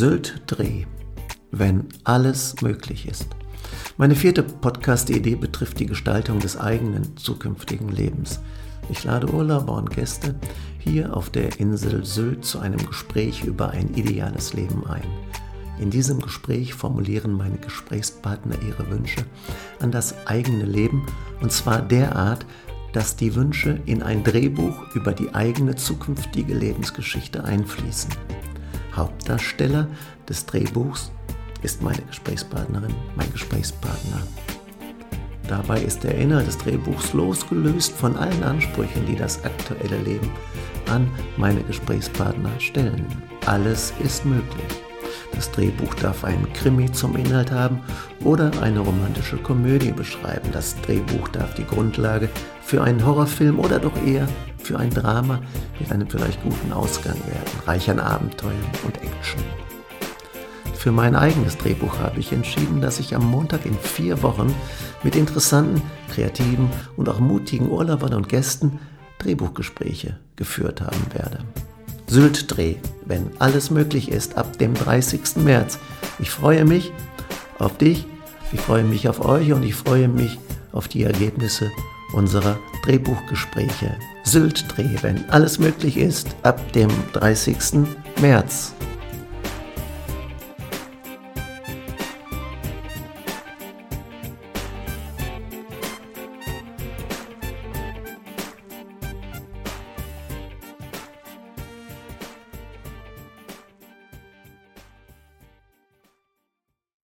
Sylt Dreh, wenn alles möglich ist. Meine vierte Podcast-Idee betrifft die Gestaltung des eigenen zukünftigen Lebens. Ich lade Urlauber und Gäste hier auf der Insel Sylt zu einem Gespräch über ein ideales Leben ein. In diesem Gespräch formulieren meine Gesprächspartner ihre Wünsche an das eigene Leben und zwar derart, dass die Wünsche in ein Drehbuch über die eigene zukünftige Lebensgeschichte einfließen. Hauptdarsteller des Drehbuchs ist meine Gesprächspartnerin, mein Gesprächspartner. Dabei ist der Inhalt des Drehbuchs losgelöst von allen Ansprüchen, die das aktuelle Leben an meine Gesprächspartner stellen. Alles ist möglich. Das Drehbuch darf einen Krimi zum Inhalt haben oder eine romantische Komödie beschreiben. Das Drehbuch darf die Grundlage für einen Horrorfilm oder doch eher für ein Drama mit einem vielleicht guten Ausgang werden, reich an Abenteuern und Action. Für mein eigenes Drehbuch habe ich entschieden, dass ich am Montag in vier Wochen mit interessanten, kreativen und auch mutigen Urlaubern und Gästen Drehbuchgespräche geführt haben werde. Sylt-Dreh, wenn alles möglich ist, ab dem 30. März. Ich freue mich auf dich, ich freue mich auf euch und ich freue mich auf die Ergebnisse unserer Drehbuchgespräche. Sylt-Dreh, wenn alles möglich ist, ab dem 30. März.